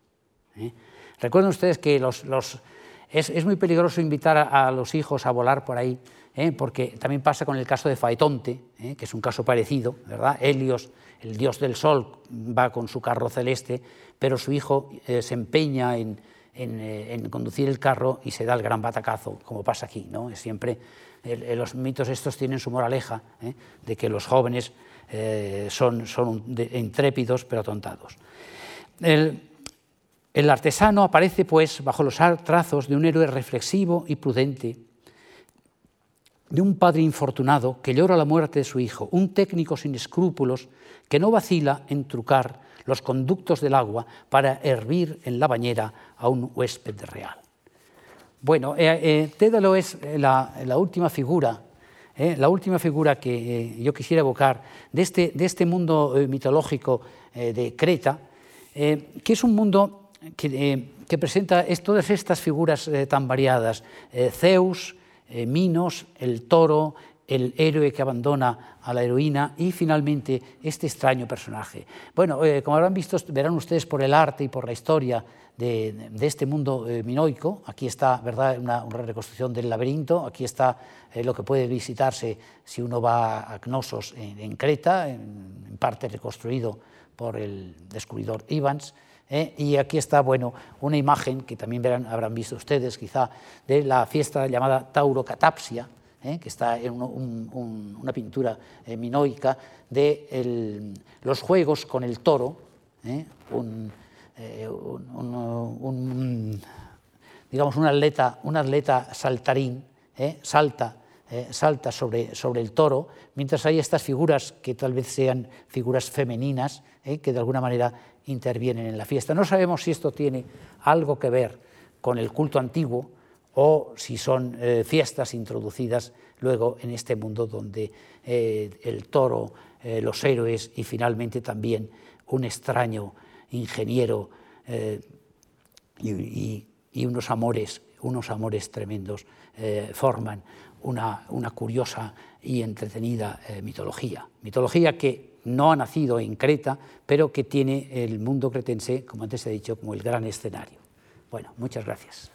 ¿eh? Recuerden ustedes que es, muy peligroso invitar a, los hijos a volar por ahí, ¿eh? porque también pasa con el caso de Faetonte, ¿eh? que es un caso parecido, ¿verdad? Helios, el dios del sol, va con su carro celeste, pero su hijo se empeña en, conducir el carro y se da el gran batacazo, como pasa aquí. ¿no? Siempre, los mitos estos tienen su moraleja, de que los jóvenes son, intrépidos pero tontados. El, el artesano aparece, pues, bajo los trazos de un héroe reflexivo y prudente, de un padre infortunado que llora la muerte de su hijo, un técnico sin escrúpulos que no vacila en trucar los conductos del agua para hervir en la bañera a un huésped real. Bueno, eh, eh es la, última figura, eh, la última figura que eh, yo quisiera evocar de este, de este mundo mitológico de Creta, que es un mundo eh, que, presenta todas estas figuras eh, tan variadas. Eh, Zeus, Minos, el toro, el héroe que abandona a la heroína y finalmente este extraño personaje. Bueno, como habrán visto, verán ustedes por el arte y por la historia de, este mundo minoico, aquí está ¿verdad? Una, reconstrucción del laberinto, aquí está lo que puede visitarse si uno va a Cnosos en, Creta, en, parte reconstruido por el descubridor Ivans, ¿eh? Y aquí está bueno, una imagen que también verán, habrán visto ustedes quizá de la fiesta llamada Taurocatapsia, ¿eh? que está en una pintura eh, minoica de los juegos con el toro, un, digamos un atleta, un atleta saltarín, salta salta sobre, sobre, el toro, mientras hay estas figuras que tal vez sean figuras femeninas, que de alguna manera intervienen en la fiesta. No sabemos si esto tiene algo que ver con el culto antiguo o si son eh, fiestas introducidas luego en este mundo donde eh, el toro, eh, los héroes y finalmente también un extraño ingeniero y, unos amores, unos amores tremendos forman una, una, curiosa y entretenida mitología. Mitología que no ha nacido en Creta, pero que tiene el mundo cretense, como antes he dicho, como el gran escenario. Bueno, muchas gracias.